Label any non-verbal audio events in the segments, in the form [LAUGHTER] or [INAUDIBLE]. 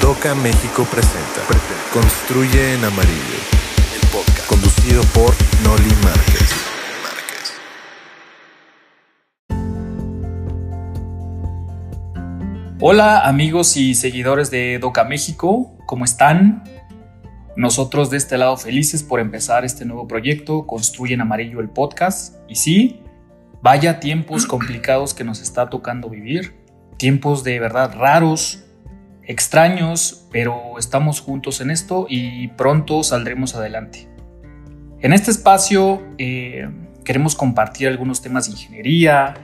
Doca México presenta, Construye en Amarillo, el podcast conducido por Noli Márquez. Hola amigos y seguidores de Doca México, ¿cómo están? Nosotros de este lado felices por empezar este nuevo proyecto, Construye en Amarillo el podcast. Y sí, vaya tiempos complicados que nos está tocando vivir, tiempos de verdad raros, extraños, pero estamos juntos en esto y pronto saldremos adelante. En este espacio eh, queremos compartir algunos temas de ingeniería,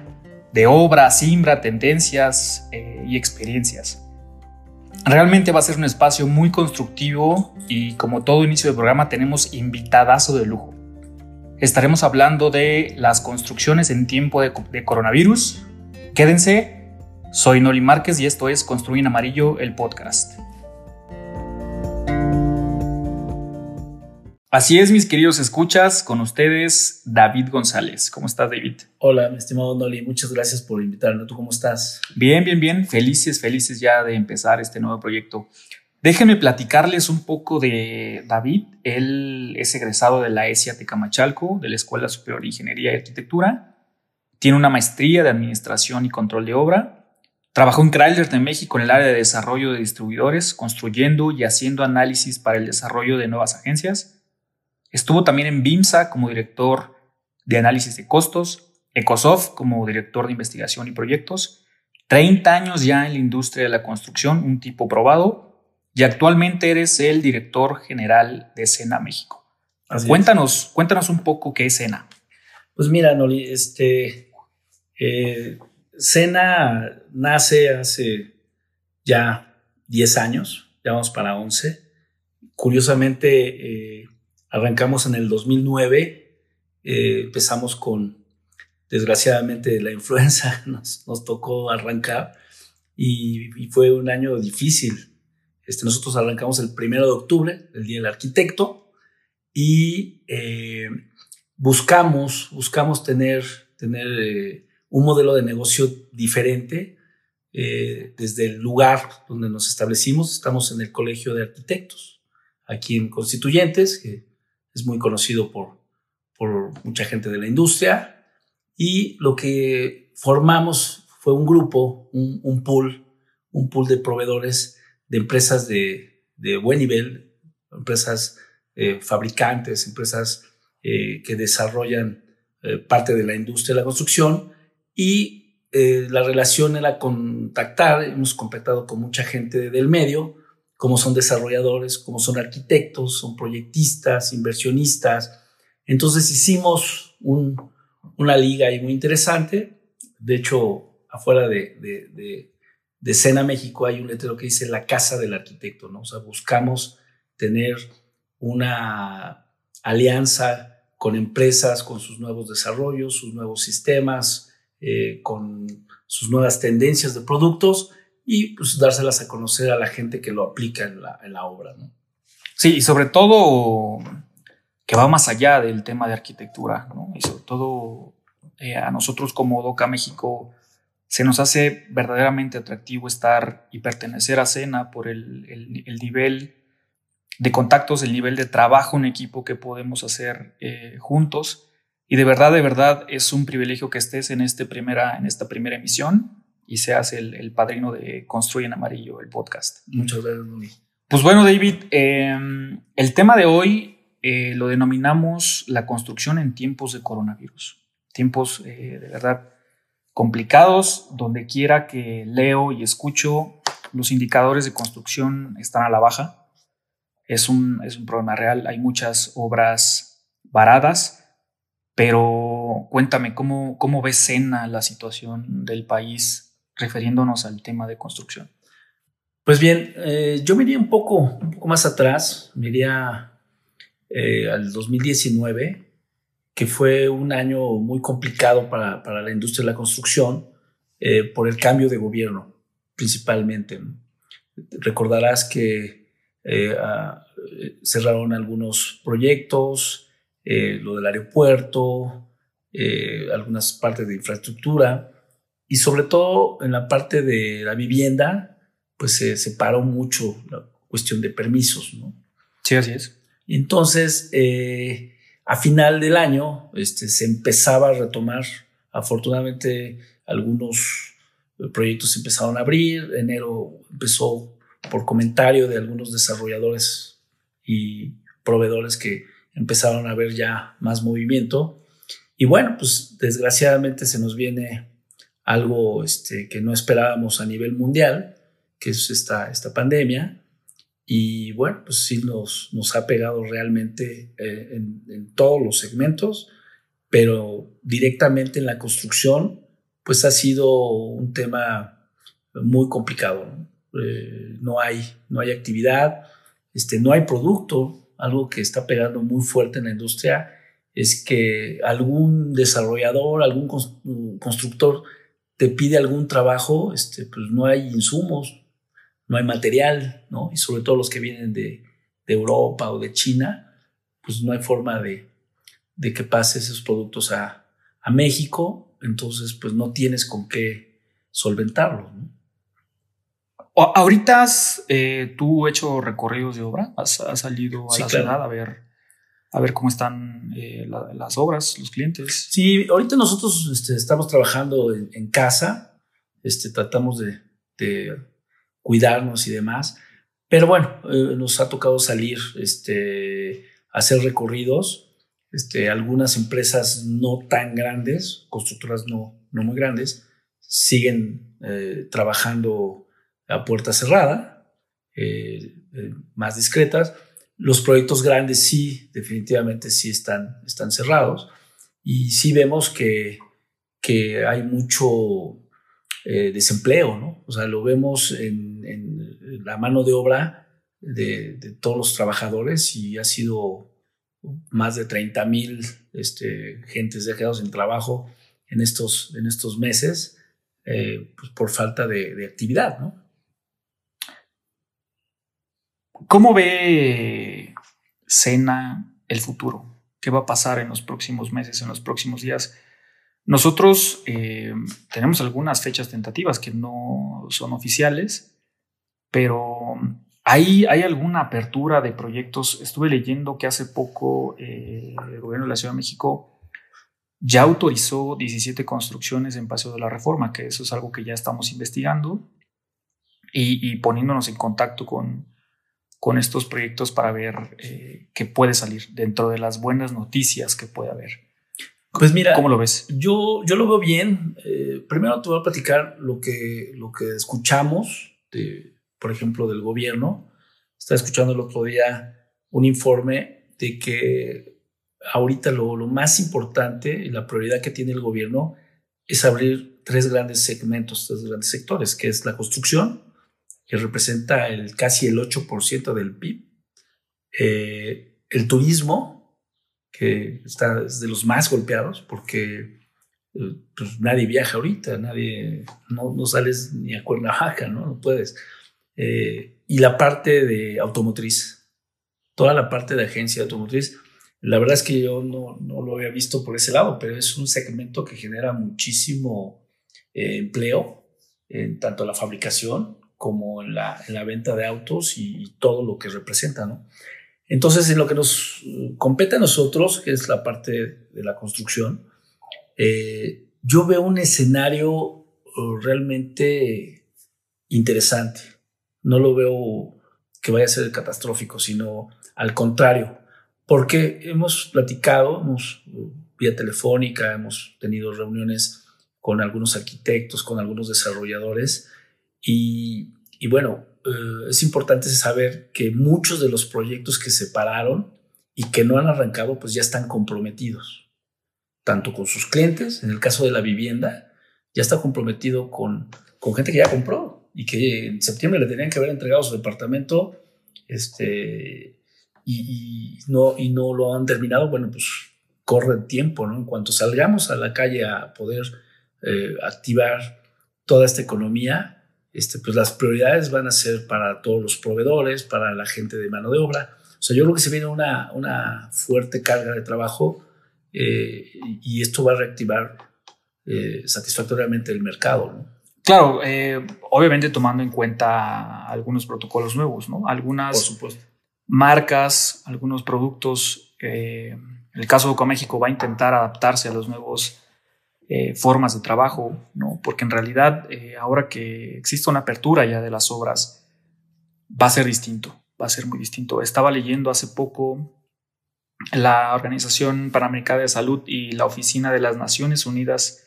de obra, simbra, tendencias eh, y experiencias. Realmente va a ser un espacio muy constructivo y como todo inicio de programa tenemos invitadazo de lujo. Estaremos hablando de las construcciones en tiempo de, de coronavirus. Quédense soy Noli Márquez y esto es Construir en Amarillo, el podcast. Así es, mis queridos escuchas, con ustedes David González. ¿Cómo estás, David? Hola, mi estimado Noli, muchas gracias por invitarme. ¿Tú cómo estás? Bien, bien, bien. Felices, felices ya de empezar este nuevo proyecto. Déjenme platicarles un poco de David. Él es egresado de la ESIA Tecamachalco, de la Escuela Superior de Ingeniería y Arquitectura. Tiene una maestría de Administración y Control de Obra Trabajó en Chrysler de México en el área de desarrollo de distribuidores, construyendo y haciendo análisis para el desarrollo de nuevas agencias. Estuvo también en BIMSA como director de análisis de costos, Ecosoft como director de investigación y proyectos, 30 años ya en la industria de la construcción, un tipo probado, y actualmente eres el director general de Sena México. cuéntanos, cuéntanos un poco qué es Sena. Pues mira, Noli, este, eh, Cena nace hace ya 10 años, ya vamos para 11. Curiosamente, eh, arrancamos en el 2009, eh, empezamos con, desgraciadamente, la influenza, [LAUGHS] nos, tocó arrancar y, fue un año difícil. Este, nosotros arrancamos el primero de octubre, el Día del Arquitecto, y eh, buscamos, buscamos tener, tener un modelo de negocio diferente eh, desde el lugar donde nos establecimos. Estamos en el Colegio de Arquitectos, aquí en Constituyentes, que es muy conocido por, por mucha gente de la industria. Y lo que formamos fue un grupo, un, pool, un pool de proveedores de empresas de, buen nivel, empresas eh, fabricantes, empresas eh, que desarrollan parte de la industria de la construcción y eh, la relación era contactar, hemos contactado con mucha gente del medio, como son desarrolladores, como son arquitectos, son proyectistas, inversionistas. Entonces hicimos una liga ahí muy interesante. De hecho, afuera de, de, de, Sena México hay un letrero que dice la casa del arquitecto, ¿no? O sea, buscamos tener una alianza con empresas, con sus nuevos desarrollos, sus nuevos sistemas, eh, con sus nuevas tendencias de productos y pues dárselas a conocer a la gente que lo aplica en la, obra. ¿no? Sí, y sobre todo que va más allá del tema de arquitectura, ¿no? y sobre todo eh, a nosotros como DOCA México se nos hace verdaderamente atractivo estar y pertenecer a Cena por el, el, nivel de contactos, el nivel de trabajo en equipo que podemos hacer eh, juntos y de verdad, de verdad, es un privilegio que estés en, este primera, en esta primera emisión y seas el, el padrino de Construye en Amarillo, el podcast. Muchas gracias, Luli. Pues bueno, David, em, el tema de hoy eh, lo denominamos la construcción en tiempos de coronavirus. Tiempos eh, de verdad complicados, donde quiera que leo y escucho, los indicadores de construcción están a la baja. Es un, es un problema real. Hay muchas obras varadas pero cuéntame, ¿cómo, cómo ves Sena la situación del país refiriéndonos al tema de construcción? Pues bien, eh, yo me iría un poco, un poco más atrás, me iría eh, al 2019, que fue un año muy complicado para, para la industria de la construcción eh, por el cambio de gobierno, principalmente. Recordarás que ah, cerraron algunos proyectos, eh, lo del aeropuerto, eh, algunas partes de infraestructura, y sobre todo en la parte de la vivienda, pues se separó mucho la cuestión de permisos, ¿no? Sí, así es. Entonces, eh, a final del año, este, se empezaba a retomar, afortunadamente, algunos proyectos empezaron a abrir, enero empezó por comentario de algunos desarrolladores y proveedores que empezaron a ver ya más movimiento. Y bueno, pues desgraciadamente se nos viene algo este, que no esperábamos a nivel mundial, que es esta, esta pandemia. Y bueno, pues sí nos, nos ha pegado realmente eh, en, todos los segmentos, pero directamente en la construcción, pues ha sido un tema muy complicado. ¿no? Eh, no, hay, no hay actividad, este, no hay producto. Algo que está pegando muy fuerte en la industria es que algún desarrollador, algún constructor te pide algún trabajo, este, pues no hay insumos, no hay material, ¿no? Y sobre todo los que vienen de, Europa o de China, pues no hay forma de, que pase esos productos a, México, entonces pues no tienes con qué solventarlo, ¿no? Ahorita has eh, tú hecho recorridos de obra, has, salido a la ciudad a ver a ver cómo están eh, las obras, los clientes. Sí, ahorita nosotros este, estamos trabajando en, casa, este, tratamos de, cuidarnos y demás, pero bueno, eh, nos ha tocado salir, este, hacer recorridos. Este, algunas empresas no tan grandes, constructoras no, no muy grandes, siguen eh, trabajando a puerta cerrada, más discretas. Los proyectos grandes sí, definitivamente sí están, están cerrados. Y sí vemos que, que hay mucho eh, desempleo, ¿no? O sea, lo vemos en, la mano de obra de, todos los trabajadores y ha sido más de 30 mil este, gentes dejados sin trabajo en estos, en estos meses eh, pues por falta de, de actividad, ¿no? ¿Cómo ve Cena el futuro? ¿Qué va a pasar en los próximos meses, en los próximos días? Nosotros eh, tenemos algunas fechas tentativas que no son oficiales, pero ¿hay, ¿hay alguna apertura de proyectos? Estuve leyendo que hace poco eh, el gobierno de la Ciudad de México ya autorizó 17 construcciones en Paseo de la Reforma, que eso es algo que ya estamos investigando y poniéndonos en contacto con, con estos proyectos para ver eh, qué puede salir dentro de las buenas noticias que puede haber. Pues mira, ¿cómo lo ves? Yo, yo lo veo bien. Eh, primero te voy a platicar lo que, lo que escuchamos, de, por ejemplo, del gobierno. Estaba escuchando el otro día un informe de que ahorita lo, lo más importante y la prioridad que tiene el gobierno es abrir tres grandes segmentos, tres grandes sectores, que es la construcción, que representa el, casi el 8% del PIB. Eh, el turismo, que está es de los más golpeados porque eh, pues nadie viaja ahorita, nadie, no, no, sales ni a Cuernavaca, ¿no? No puedes. Eh, y la parte de automotriz, toda la parte de agencia automotriz, la verdad es que yo no, no lo había visto por ese lado, pero es un segmento que genera muchísimo empleo en tanto la fabricación como en la, venta de autos y, todo lo que representa, ¿no? Entonces, en lo que nos compete a nosotros, que es la parte de la construcción, eh, yo veo un escenario uh, realmente interesante. No lo veo que vaya a ser catastrófico, sino al contrario, porque hemos platicado, uh, vía telefónica, hemos tenido reuniones con algunos arquitectos, con algunos desarrolladores, y, bueno, eh, es importante saber que muchos de los proyectos que se pararon y que no han arrancado, pues ya están comprometidos, tanto con sus clientes, en el caso de la vivienda, ya está comprometido con, con gente que ya compró y que en septiembre le tenían que haber entregado su departamento este, y, no, y no lo han terminado, bueno, pues corre el tiempo, ¿no? En cuanto salgamos a la calle a poder eh, activar toda esta economía, este, pues las prioridades van a ser para todos los proveedores, para la gente de mano de obra. O sea, yo creo que se viene una, una fuerte carga de trabajo eh, y esto va a reactivar eh, satisfactoriamente el mercado. Claro, eh, obviamente tomando en cuenta algunos protocolos nuevos, ¿no? Algunas marcas, algunos productos. El caso de México va a intentar adaptarse a los nuevos formas de trabajo, ¿no? Porque en realidad, ahora que existe una apertura ya de las obras, va a ser distinto, va a ser muy distinto. Estaba leyendo hace poco la Organización Panamericana de Salud y la Oficina de las Naciones Unidas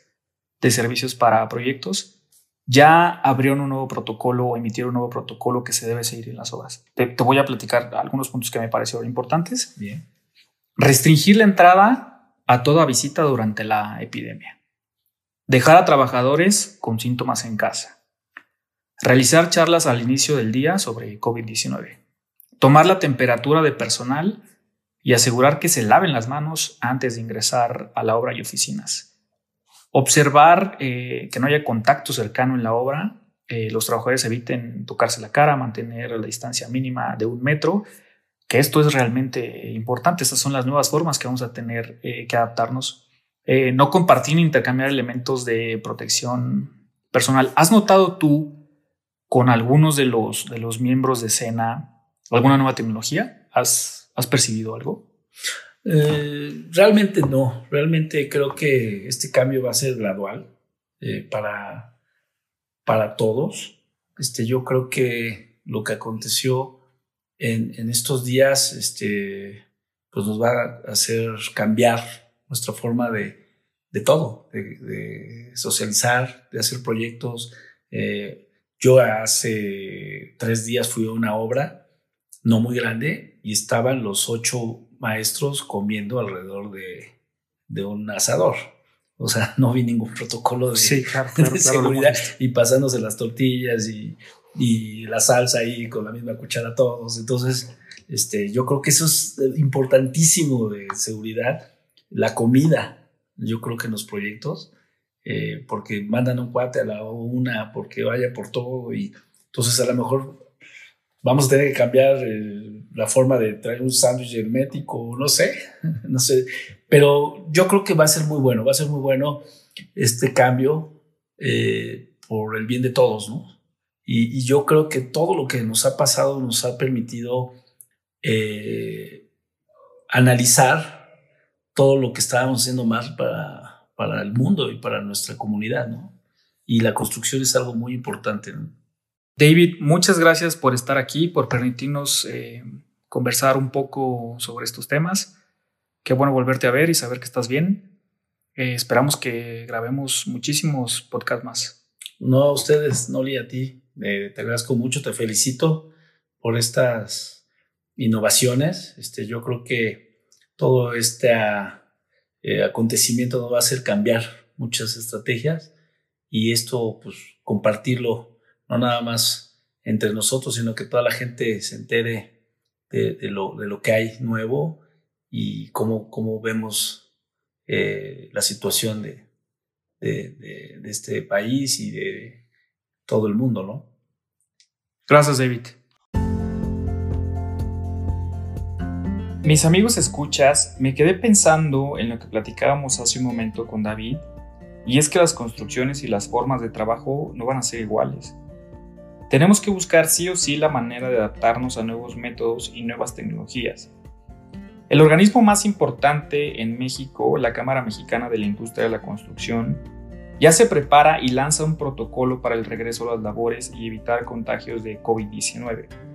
de Servicios para Proyectos ya abrieron un nuevo protocolo o emitieron un nuevo protocolo que se debe seguir en las obras. Te, voy a platicar algunos puntos que me parecieron importantes. Bien. Restringir la entrada a toda visita durante la epidemia. Dejar a trabajadores con síntomas en casa. Realizar charlas al inicio del día sobre COVID-19. Tomar la temperatura de personal y asegurar que se laven las manos antes de ingresar a la obra y oficinas. Observar eh, que no haya contacto cercano en la obra, eh, los trabajadores eviten tocarse la cara, mantener la distancia mínima de un metro, que esto es realmente importante. Estas son las nuevas formas que vamos a tener eh, que adaptarnos. No compartir ni intercambiar elementos de protección personal. ¿Has notado tú con algunos de los, de los miembros de escena alguna nueva tecnología? ¿Has, has percibido algo? Eh, realmente no, realmente creo que este cambio va a ser gradual eh, para, para todos. Este, yo creo que lo que aconteció en, en, estos días este, pues nos va a hacer cambiar nuestra forma de, de todo, de, socializar, de hacer proyectos. Eh, yo hace tres días fui a una obra no muy grande y estaban los ocho maestros comiendo alrededor de, de un asador. O sea, [LAUGHS] no vi ningún protocolo de, [LAUGHS] seguridad y pasándose las tortillas y, y, la salsa ahí con la misma cuchara todos. Entonces, este, yo creo que eso es importantísimo de seguridad. La comida, yo creo que en los proyectos, eh, porque mandan un cuate a la una porque vaya por todo y entonces a lo mejor vamos a tener que cambiar eh, la forma de traer un sándwich hermético, no sé, [LAUGHS] no sé, pero yo creo que va a ser muy bueno, va a ser muy bueno este cambio eh, por el bien de todos, ¿no? Y, yo creo que todo lo que nos ha pasado nos ha permitido eh, analizar todo lo que estábamos haciendo más para, para el mundo y para nuestra comunidad, ¿no? Y la construcción es algo muy importante, ¿no? David, muchas gracias por estar aquí, por permitirnos eh, conversar un poco sobre estos temas. Qué bueno volverte a ver y saber que estás bien. Eh, esperamos que grabemos muchísimos podcasts más. No a ustedes, Noli, a ti. Eh, te agradezco mucho, te felicito por estas innovaciones. Este, yo creo que todo este acontecimiento nos va a hacer cambiar muchas estrategias y esto, pues, compartirlo no nada más entre nosotros, sino que toda la gente se entere de, lo, de lo, que hay nuevo y cómo, cómo vemos eh, la situación de, de, este país y de todo el mundo, ¿no? Gracias, David. Mis amigos escuchas, me quedé pensando en lo que platicábamos hace un momento con David, y es que las construcciones y las formas de trabajo no van a ser iguales. Tenemos que buscar sí o sí la manera de adaptarnos a nuevos métodos y nuevas tecnologías. El organismo más importante en México, la Cámara Mexicana de la Industria de la Construcción, ya se prepara y lanza un protocolo para el regreso a las labores y evitar contagios de COVID-19.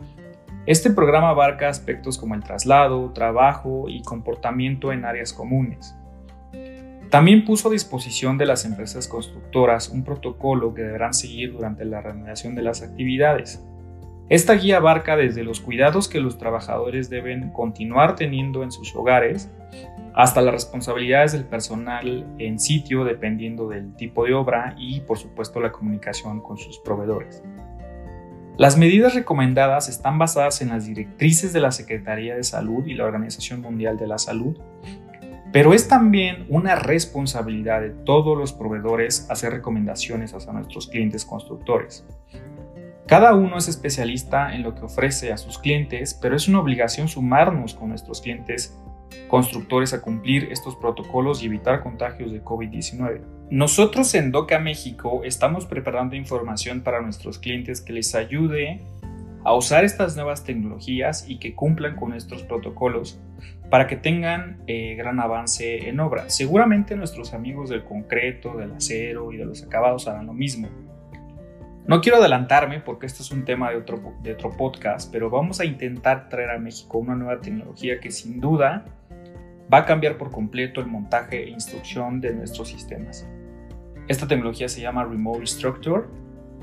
Este programa abarca aspectos como el traslado, trabajo y comportamiento en áreas comunes. También puso a disposición de las empresas constructoras un protocolo que deberán seguir durante la reanudación de las actividades. Esta guía abarca desde los cuidados que los trabajadores deben continuar teniendo en sus hogares hasta las responsabilidades del personal en sitio dependiendo del tipo de obra y por supuesto la comunicación con sus proveedores. Las medidas recomendadas están basadas en las directrices de la Secretaría de Salud y la Organización Mundial de la Salud pero es también una responsabilidad de todos los proveedores hacer recomendaciones hacia nuestros clientes constructores. Cada uno es especialista en lo que ofrece a sus clientes, pero es una obligación sumarnos con nuestros clientes constructores a cumplir estos protocolos y evitar contagios de COVID-19. Nosotros en Doca México estamos preparando información para nuestros clientes que les ayude a usar estas nuevas tecnologías y que cumplan con nuestros protocolos para que tengan eh, gran avance en obra. Seguramente nuestros amigos del concreto, del acero y de los acabados harán lo mismo. No quiero adelantarme porque este es un tema de otro, de otro podcast, pero vamos a intentar traer a México una nueva tecnología que sin duda va a cambiar por completo el montaje e instrucción de nuestros sistemas. Esta tecnología se llama Remote Structure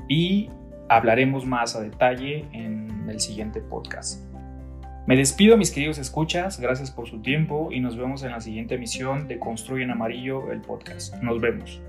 y hablaremos más a detalle en el siguiente podcast. Me despido mis queridos escuchas, gracias por su tiempo y nos vemos en la siguiente emisión de Construye en Amarillo el podcast. Nos vemos.